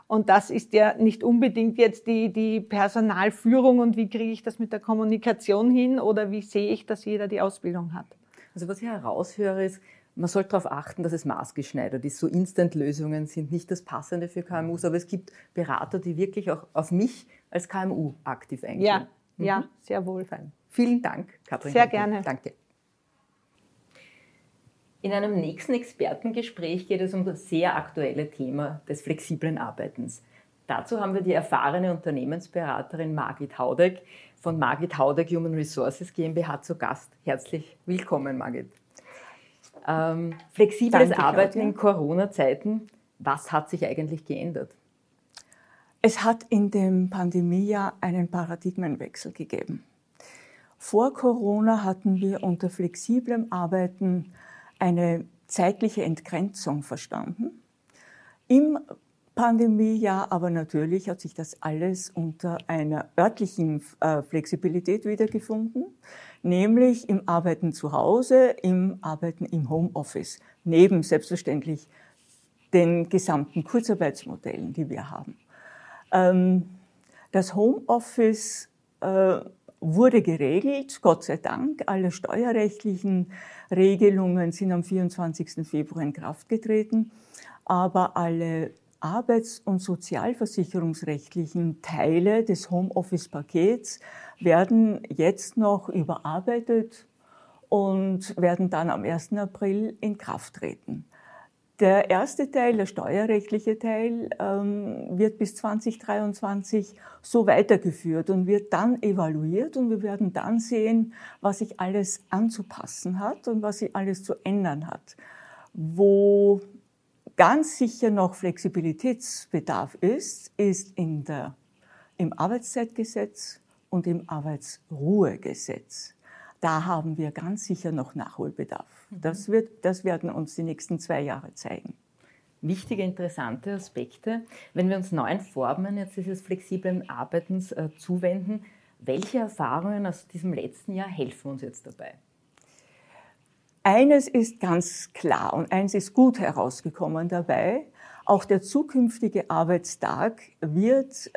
Und das ist ja nicht unbedingt jetzt die, die Personalführung und wie kriege ich das mit der Kommunikation hin oder wie sehe ich, dass jeder die Ausbildung hat. Also was ich heraushöre ist, man sollte darauf achten, dass es maßgeschneidert ist. So Instant-Lösungen sind nicht das Passende für KMUs, aber es gibt Berater, die wirklich auch auf mich als KMU aktiv eingehen. Ja, mhm. ja sehr wohl. Fein. Vielen Dank, Katrin. Sehr gerne. Danke. In einem nächsten Expertengespräch geht es um das sehr aktuelle Thema des flexiblen Arbeitens. Dazu haben wir die erfahrene Unternehmensberaterin Margit Haudeck von Margit Haudeck Human Resources GmbH zu Gast. Herzlich willkommen, Margit. Ähm, flexibles Danke, Arbeiten Claudia. in Corona-Zeiten, was hat sich eigentlich geändert? Es hat in dem Pandemiejahr einen Paradigmenwechsel gegeben. Vor Corona hatten wir unter flexiblem Arbeiten eine zeitliche Entgrenzung verstanden. Im Pandemiejahr aber natürlich hat sich das alles unter einer örtlichen äh, Flexibilität wiedergefunden, nämlich im Arbeiten zu Hause, im Arbeiten im Homeoffice, neben selbstverständlich den gesamten Kurzarbeitsmodellen, die wir haben. Ähm, das Homeoffice äh, wurde geregelt, Gott sei Dank. Alle steuerrechtlichen Regelungen sind am 24. Februar in Kraft getreten, aber alle arbeits- und sozialversicherungsrechtlichen Teile des Homeoffice-Pakets werden jetzt noch überarbeitet und werden dann am 1. April in Kraft treten. Der erste Teil, der steuerrechtliche Teil, ähm, wird bis 2023 so weitergeführt und wird dann evaluiert und wir werden dann sehen, was sich alles anzupassen hat und was sich alles zu ändern hat. Wo ganz sicher noch Flexibilitätsbedarf ist, ist in der, im Arbeitszeitgesetz und im Arbeitsruhegesetz da haben wir ganz sicher noch Nachholbedarf. Mhm. Das, wird, das werden uns die nächsten zwei Jahre zeigen. wichtige, interessante Aspekte. Wenn wir uns neuen Formen jetzt dieses flexiblen Arbeitens äh, zuwenden, welche Erfahrungen aus diesem letzten Jahr helfen uns jetzt dabei? Eines ist ganz klar und eines ist gut herausgekommen dabei. Auch der zukünftige Arbeitstag wird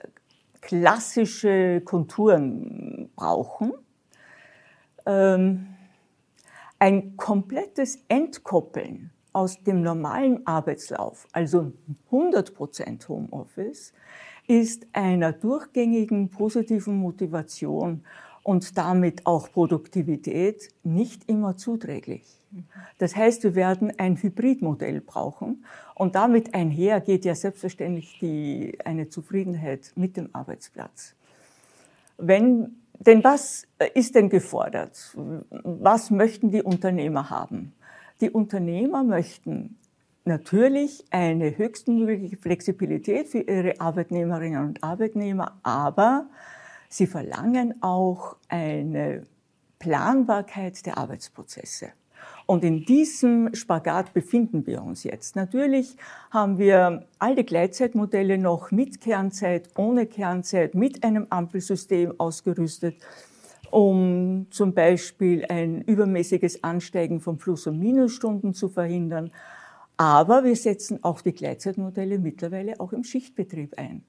klassische Konturen brauchen. Ähm, ein komplettes Entkoppeln aus dem normalen Arbeitslauf, also 100% Homeoffice, ist einer durchgängigen positiven Motivation und damit auch Produktivität nicht immer zuträglich. Das heißt, wir werden ein Hybridmodell brauchen und damit einher geht ja selbstverständlich die, eine Zufriedenheit mit dem Arbeitsplatz. Wenn, denn was ist denn gefordert? Was möchten die Unternehmer haben? Die Unternehmer möchten natürlich eine höchstmögliche Flexibilität für ihre Arbeitnehmerinnen und Arbeitnehmer, aber sie verlangen auch eine Planbarkeit der Arbeitsprozesse. Und in diesem Spagat befinden wir uns jetzt. Natürlich haben wir alte Gleitzeitmodelle noch mit Kernzeit, ohne Kernzeit, mit einem Ampelsystem ausgerüstet, um zum Beispiel ein übermäßiges Ansteigen von Plus- und Minusstunden zu verhindern. Aber wir setzen auch die Gleitzeitmodelle mittlerweile auch im Schichtbetrieb ein.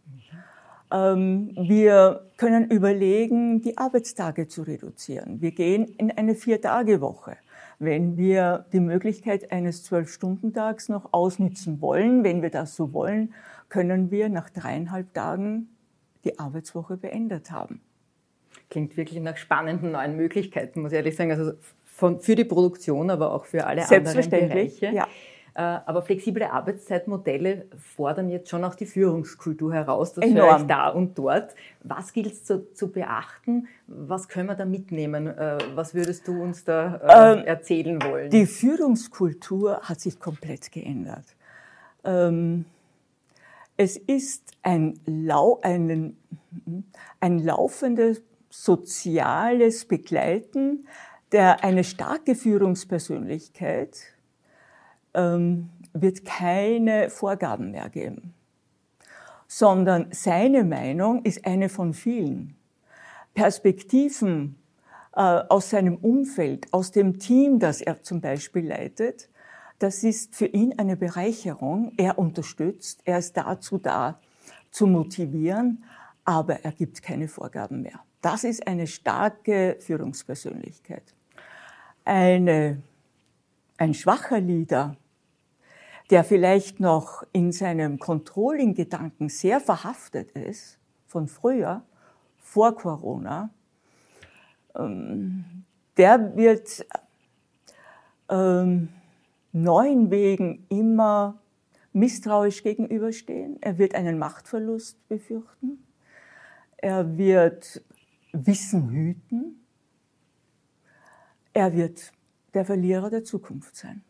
Ähm, wir können überlegen, die Arbeitstage zu reduzieren. Wir gehen in eine Vier-Tage-Woche. Wenn wir die Möglichkeit eines Zwölf-Stunden-Tags noch ausnutzen wollen, wenn wir das so wollen, können wir nach dreieinhalb Tagen die Arbeitswoche beendet haben. Klingt wirklich nach spannenden neuen Möglichkeiten, muss ich ehrlich sagen. Also von, für die Produktion, aber auch für alle anderen Bereiche. Ja. Äh, aber flexible Arbeitszeitmodelle fordern jetzt schon auch die Führungskultur heraus. Das Enorm. höre ich da und dort. Was gilt es zu, zu, beachten? Was können wir da mitnehmen? Äh, was würdest du uns da äh, ähm, erzählen wollen? Die Führungskultur hat sich komplett geändert. Ähm, es ist ein, lau ein, ein laufendes soziales Begleiten der eine starke Führungspersönlichkeit ähm, wird keine Vorgaben mehr geben, sondern seine Meinung ist eine von vielen. Perspektiven äh, aus seinem Umfeld, aus dem Team, das er zum Beispiel leitet, das ist für ihn eine Bereicherung. Er unterstützt, er ist dazu da, zu motivieren, aber er gibt keine Vorgaben mehr. Das ist eine starke Führungspersönlichkeit. Eine, ein schwacher Leader der vielleicht noch in seinem Controlling-Gedanken sehr verhaftet ist, von früher, vor Corona, ähm, der wird ähm, neuen Wegen immer misstrauisch gegenüberstehen. Er wird einen Machtverlust befürchten. Er wird Wissen hüten. Er wird der Verlierer der Zukunft sein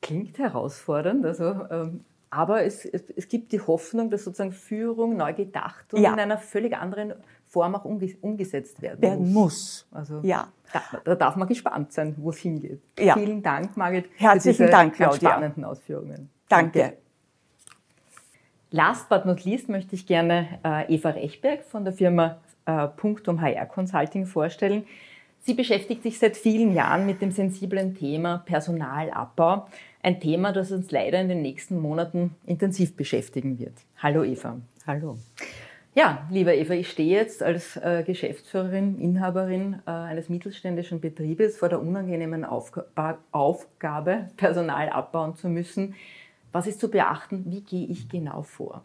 klingt herausfordernd, also, ähm, aber es, es, es, gibt die Hoffnung, dass sozusagen Führung neu gedacht und ja. in einer völlig anderen Form auch umgesetzt werden, werden muss. muss. Also ja. Da, da, darf man gespannt sein, wo es hingeht. Ja. Vielen Dank, Margit, Herzlichen für diese Dank, Claudia. spannenden Ausführungen. Danke. Danke. Last but not least möchte ich gerne äh, Eva Rechberg von der Firma äh, Punktum HR Consulting vorstellen. Sie beschäftigt sich seit vielen Jahren mit dem sensiblen Thema Personalabbau. Ein Thema, das uns leider in den nächsten Monaten intensiv beschäftigen wird. Hallo Eva. Hallo. Ja, lieber Eva, ich stehe jetzt als äh, Geschäftsführerin, Inhaberin äh, eines mittelständischen Betriebes vor der unangenehmen Aufga Aufgabe, Personal abbauen zu müssen. Was ist zu beachten? Wie gehe ich genau vor?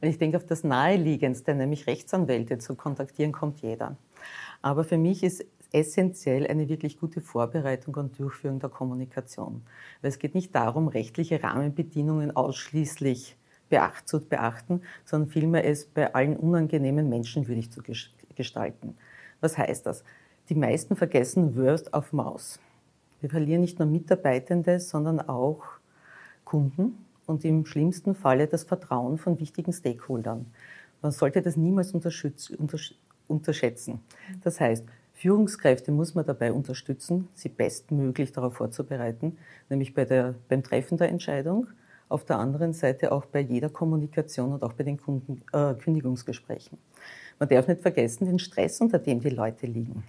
Ich denke, auf das Naheliegendste, nämlich Rechtsanwälte zu kontaktieren, kommt jeder. Aber für mich ist essentiell eine wirklich gute Vorbereitung und Durchführung der Kommunikation. Weil es geht nicht darum, rechtliche Rahmenbedingungen ausschließlich zu beachten, sondern vielmehr es bei allen unangenehmen menschenwürdig zu gestalten. Was heißt das? Die meisten vergessen Word of Maus. Wir verlieren nicht nur Mitarbeitende, sondern auch Kunden und im schlimmsten Falle das Vertrauen von wichtigen Stakeholdern. Man sollte das niemals unterschätzen. Das heißt, Führungskräfte muss man dabei unterstützen, sie bestmöglich darauf vorzubereiten, nämlich bei der, beim Treffen der Entscheidung, auf der anderen Seite auch bei jeder Kommunikation und auch bei den Kunden, äh, Kündigungsgesprächen. Man darf nicht vergessen den Stress, unter dem die Leute liegen.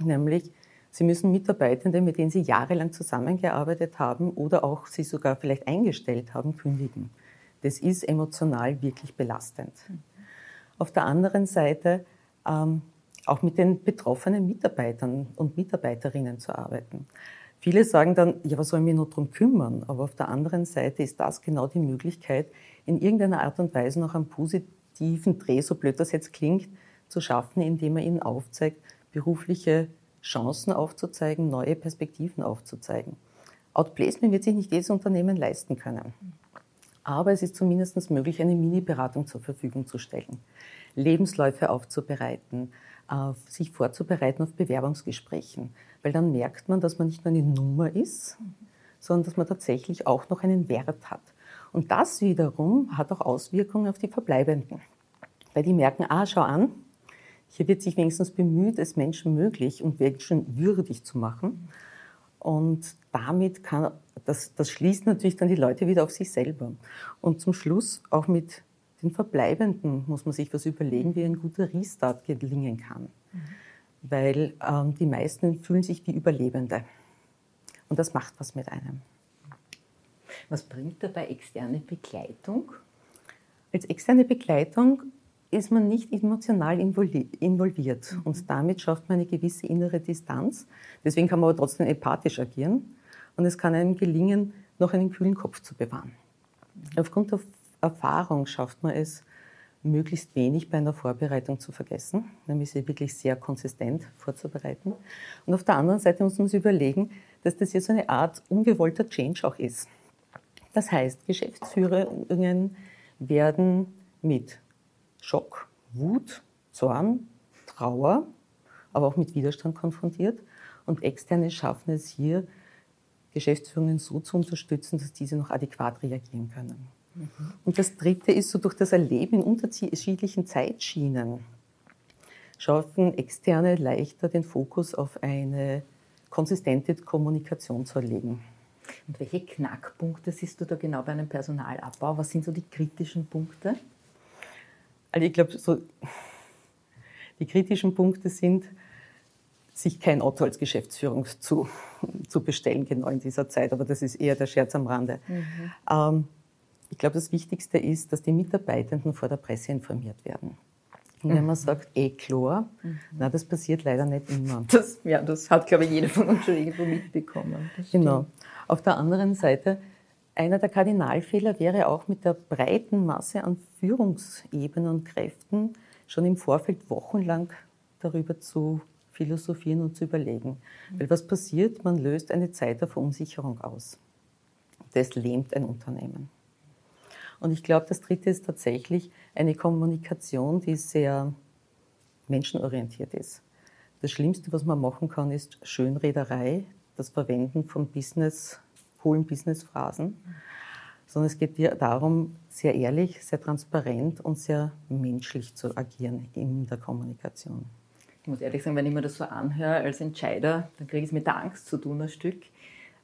Nämlich, sie müssen Mitarbeitende, mit denen sie jahrelang zusammengearbeitet haben oder auch sie sogar vielleicht eingestellt haben, kündigen. Das ist emotional wirklich belastend. Auf der anderen Seite ähm, auch mit den betroffenen Mitarbeitern und Mitarbeiterinnen zu arbeiten. Viele sagen dann, ja, was soll ich mich nur darum kümmern? Aber auf der anderen Seite ist das genau die Möglichkeit, in irgendeiner Art und Weise noch einen positiven Dreh, so blöd das jetzt klingt, zu schaffen, indem man ihnen aufzeigt, berufliche Chancen aufzuzeigen, neue Perspektiven aufzuzeigen. Outplacement wird sich nicht jedes Unternehmen leisten können. Aber es ist zumindest möglich, eine Mini-Beratung zur Verfügung zu stellen, Lebensläufe aufzubereiten, sich vorzubereiten auf Bewerbungsgesprächen, weil dann merkt man, dass man nicht nur eine Nummer ist, sondern dass man tatsächlich auch noch einen Wert hat. Und das wiederum hat auch Auswirkungen auf die Verbleibenden, weil die merken, ah, schau an, hier wird sich wenigstens bemüht, es Menschen möglich und Menschen würdig zu machen. Und damit kann, das, das schließt natürlich dann die Leute wieder auf sich selber. Und zum Schluss auch mit den Verbleibenden muss man sich was überlegen, wie ein guter Restart gelingen kann. Mhm. Weil ähm, die meisten fühlen sich wie Überlebende. Und das macht was mit einem. Was bringt dabei externe Begleitung? Als externe Begleitung ist man nicht emotional involviert mhm. und damit schafft man eine gewisse innere Distanz. Deswegen kann man aber trotzdem empathisch agieren und es kann einem gelingen, noch einen kühlen Kopf zu bewahren. Mhm. Aufgrund der Erfahrung schafft man es, möglichst wenig bei einer Vorbereitung zu vergessen, nämlich sie wirklich sehr konsistent vorzubereiten. Und auf der anderen Seite muss man sich überlegen, dass das hier so eine Art ungewollter Change auch ist. Das heißt, Geschäftsführungen werden mit Schock, Wut, Zorn, Trauer, aber auch mit Widerstand konfrontiert. Und Externe schaffen es hier, Geschäftsführungen so zu unterstützen, dass diese noch adäquat reagieren können. Und das Dritte ist so durch das Erleben in unterschiedlichen Zeitschienen schaffen Externe leichter den Fokus auf eine konsistente Kommunikation zu erlegen. Und welche Knackpunkte siehst du da genau bei einem Personalabbau? Was sind so die kritischen Punkte? Also ich glaube, so die kritischen Punkte sind, sich kein Auto als Geschäftsführung zu, zu bestellen, genau in dieser Zeit. Aber das ist eher der Scherz am Rande. Mhm. Ähm, ich glaube, das Wichtigste ist, dass die Mitarbeitenden vor der Presse informiert werden. Und wenn man sagt, eh Chlor, mhm. na, das passiert leider nicht immer. Das, ja, das hat, glaube ich, jeder von uns schon irgendwo mitbekommen. Genau. Auf der anderen Seite, einer der Kardinalfehler wäre auch mit der breiten Masse an Führungsebenen und Kräften schon im Vorfeld wochenlang darüber zu philosophieren und zu überlegen. Mhm. Weil was passiert? Man löst eine Zeit der Verunsicherung aus. Das lähmt ein Unternehmen. Und ich glaube, das Dritte ist tatsächlich eine Kommunikation, die sehr menschenorientiert ist. Das Schlimmste, was man machen kann, ist Schönrederei, das Verwenden von Business, hohlen Businessphrasen. Sondern es geht darum, sehr ehrlich, sehr transparent und sehr menschlich zu agieren in der Kommunikation. Ich muss ehrlich sagen, wenn ich mir das so anhöre als Entscheider, dann kriege ich es mit der Angst zu tun, ein Stück.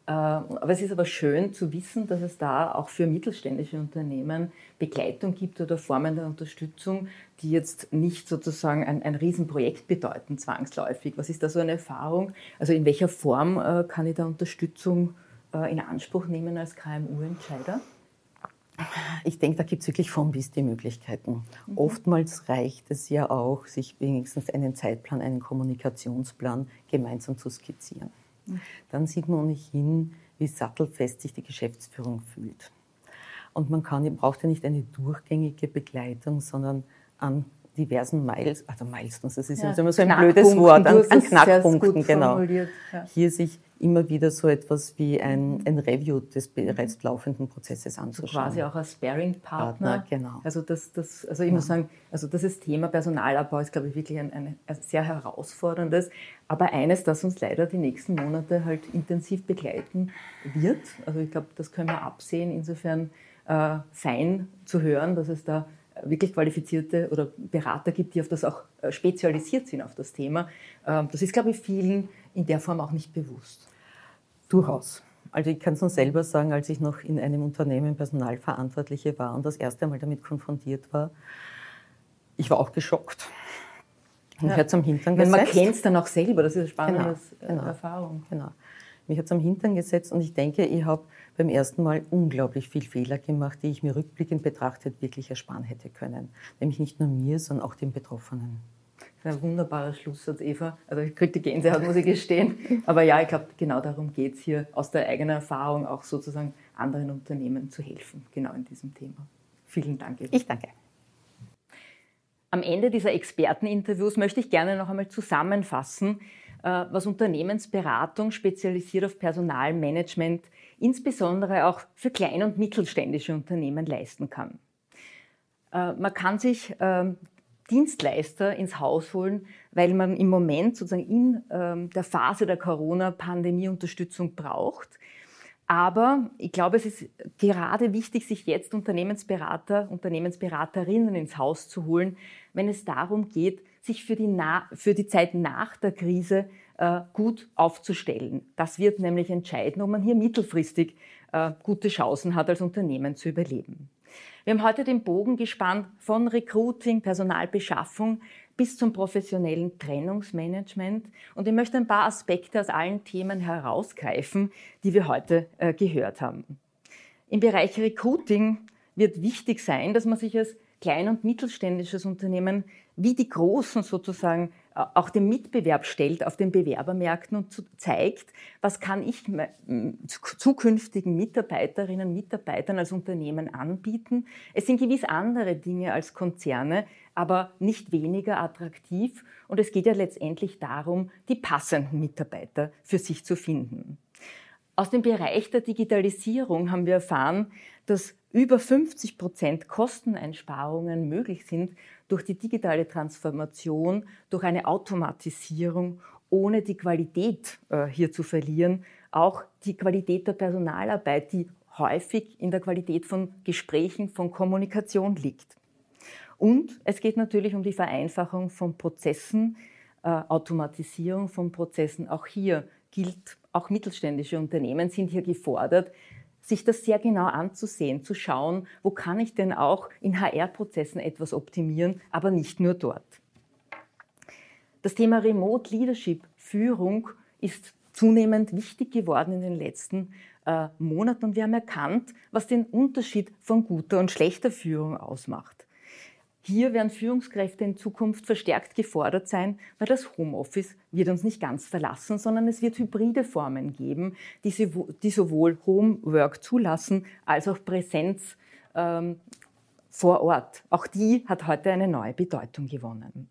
Äh, aber es ist aber schön zu wissen, dass es da auch für mittelständische Unternehmen Begleitung gibt oder Formen der Unterstützung, die jetzt nicht sozusagen ein, ein Riesenprojekt bedeuten, zwangsläufig. Was ist da so eine Erfahrung? Also in welcher Form äh, kann ich da Unterstützung äh, in Anspruch nehmen als KMU-Entscheider? Ich denke, da gibt es wirklich von bis die Möglichkeiten. Mhm. Oftmals reicht es ja auch, sich wenigstens einen Zeitplan, einen Kommunikationsplan gemeinsam zu skizzieren dann sieht man ohnehin, wie sattelfest sich die Geschäftsführung fühlt. Und man kann, braucht ja nicht eine durchgängige Begleitung, sondern an diversen Miles, also Milestones, das ist ja, immer so ein blödes Wort, an, an Knackpunkten, genau. Ja. Hier sich immer wieder so etwas wie ein, ein Review des bereits laufenden Prozesses anzuschauen. So quasi auch als Sparing-Partner. Genau. Also, das, das, also ich ja. muss sagen, also das Thema Personalabbau ist, glaube ich, wirklich ein, ein, ein, sehr herausforderndes, aber eines, das uns leider die nächsten Monate halt intensiv begleiten wird. Also ich glaube, das können wir absehen. Insofern äh, fein zu hören, dass es da wirklich qualifizierte oder Berater gibt, die auf das auch äh, spezialisiert sind auf das Thema. Ähm, das ist, glaube ich, vielen in der Form auch nicht bewusst. Durchaus. Also ich kann es nur selber sagen, als ich noch in einem Unternehmen Personalverantwortliche war und das erste Mal damit konfrontiert war, ich war auch geschockt. Mich ja. hat es am Hintern gesetzt. Man kennt es dann auch selber, das ist eine spannende genau, genau, Erfahrung. Genau. Mich hat es am Hintern gesetzt und ich denke, ich habe beim ersten Mal unglaublich viel Fehler gemacht, die ich mir rückblickend betrachtet wirklich ersparen hätte können. Nämlich nicht nur mir, sondern auch den Betroffenen. Ein wunderbarer Schlusssatz, Eva. Also ich kriege die Gänsehaut, muss ich gestehen. Aber ja, ich glaube, genau darum geht es hier, aus der eigenen Erfahrung auch sozusagen anderen Unternehmen zu helfen, genau in diesem Thema. Vielen Dank. Eva. Ich danke. Am Ende dieser Experteninterviews möchte ich gerne noch einmal zusammenfassen, äh, was Unternehmensberatung spezialisiert auf Personalmanagement insbesondere auch für klein- und mittelständische Unternehmen leisten kann. Äh, man kann sich ähm, Dienstleister ins Haus holen, weil man im Moment sozusagen in ähm, der Phase der Corona-Pandemie Unterstützung braucht. Aber ich glaube, es ist gerade wichtig, sich jetzt Unternehmensberater, Unternehmensberaterinnen ins Haus zu holen, wenn es darum geht, sich für die, für die Zeit nach der Krise äh, gut aufzustellen. Das wird nämlich entscheiden, ob man hier mittelfristig äh, gute Chancen hat, als Unternehmen zu überleben. Wir haben heute den Bogen gespannt von Recruiting, Personalbeschaffung bis zum professionellen Trennungsmanagement. Und ich möchte ein paar Aspekte aus allen Themen herausgreifen, die wir heute äh, gehört haben. Im Bereich Recruiting wird wichtig sein, dass man sich als klein- und mittelständisches Unternehmen wie die Großen sozusagen auch den Mitbewerb stellt auf den Bewerbermärkten und zeigt, was kann ich zukünftigen Mitarbeiterinnen und Mitarbeitern als Unternehmen anbieten. Es sind gewiss andere Dinge als Konzerne, aber nicht weniger attraktiv. Und es geht ja letztendlich darum, die passenden Mitarbeiter für sich zu finden. Aus dem Bereich der Digitalisierung haben wir erfahren, dass über 50 Prozent Kosteneinsparungen möglich sind durch die digitale Transformation, durch eine Automatisierung, ohne die Qualität äh, hier zu verlieren. Auch die Qualität der Personalarbeit, die häufig in der Qualität von Gesprächen, von Kommunikation liegt. Und es geht natürlich um die Vereinfachung von Prozessen, äh, Automatisierung von Prozessen. Auch hier gilt, auch mittelständische Unternehmen sind hier gefordert, sich das sehr genau anzusehen, zu schauen, wo kann ich denn auch in HR-Prozessen etwas optimieren, aber nicht nur dort. Das Thema Remote Leadership, Führung, ist zunehmend wichtig geworden in den letzten äh, Monaten und wir haben erkannt, was den Unterschied von guter und schlechter Führung ausmacht. Hier werden Führungskräfte in Zukunft verstärkt gefordert sein, weil das Homeoffice wird uns nicht ganz verlassen, sondern es wird hybride Formen geben, die, sowohl Homework zulassen als auch Präsenz ähm, vor Ort. Auch die hat heute eine neue Bedeutung gewonnen.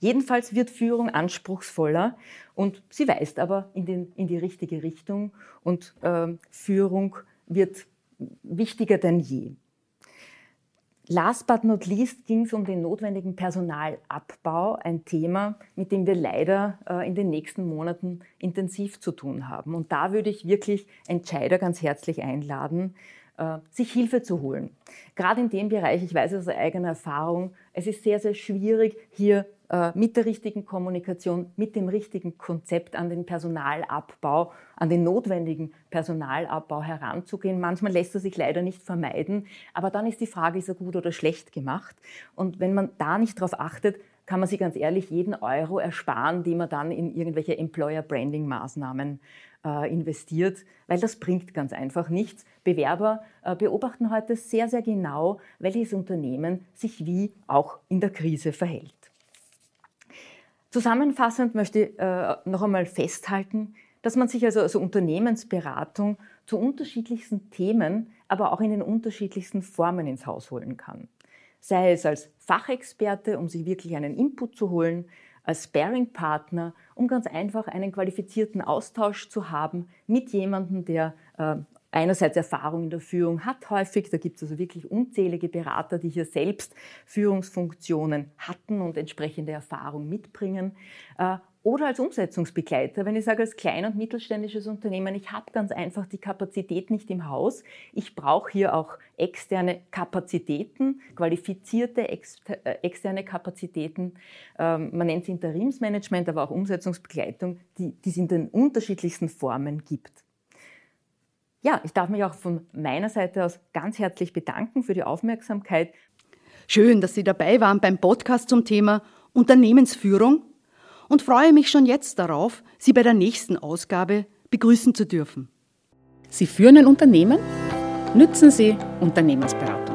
Jedenfalls wird Führung anspruchsvoller und sie weist aber in, den, in die richtige Richtung und äh, Führung wird wichtiger denn je. Last but not least ging es um den notwendigen Personalabbau, ein Thema, mit dem wir leider äh, in den nächsten Monaten intensiv zu tun haben. Und da würde ich wirklich Entscheider ganz herzlich einladen, äh, sich Hilfe zu holen. Gerade in dem Bereich, ich weiß aus eigener Erfahrung, es ist sehr, sehr schwierig, hier mit der richtigen Kommunikation, mit dem richtigen Konzept an den Personalabbau, an den notwendigen Personalabbau heranzugehen. Manchmal lässt er sich leider nicht vermeiden, aber dann ist die Frage, ist er gut oder schlecht gemacht? Und wenn man da nicht darauf achtet, kann man sich ganz ehrlich jeden Euro ersparen, den man dann in irgendwelche Employer-Branding-Maßnahmen äh, investiert, weil das bringt ganz einfach nichts. Bewerber äh, beobachten heute sehr, sehr genau, welches Unternehmen sich wie auch in der Krise verhält. Zusammenfassend möchte ich äh, noch einmal festhalten, dass man sich also als Unternehmensberatung zu unterschiedlichsten Themen, aber auch in den unterschiedlichsten Formen ins Haus holen kann. Sei es als Fachexperte, um sich wirklich einen Input zu holen, als Sparing-Partner, um ganz einfach einen qualifizierten Austausch zu haben mit jemandem, der äh, einerseits Erfahrung in der Führung hat häufig. Da gibt es also wirklich unzählige Berater, die hier selbst Führungsfunktionen hatten und entsprechende Erfahrung mitbringen. Äh, oder als Umsetzungsbegleiter, wenn ich sage, als klein- und mittelständisches Unternehmen, ich habe ganz einfach die Kapazität nicht im Haus. Ich brauche hier auch externe Kapazitäten, qualifizierte äh, externe Kapazitäten. Ähm, man nennt es Interimsmanagement, aber auch Umsetzungsbegleitung, die, die es in den unterschiedlichsten Formen gibt. Ja, ich darf mich auch von meiner Seite aus ganz herzlich bedanken für die Aufmerksamkeit. Schön, dass Sie dabei waren beim Podcast zum Thema Unternehmensführung und freue mich schon jetzt darauf, Sie bei der nächsten Ausgabe begrüßen zu dürfen. Sie führen ein Unternehmen? Nützen Sie Unternehmensberatung.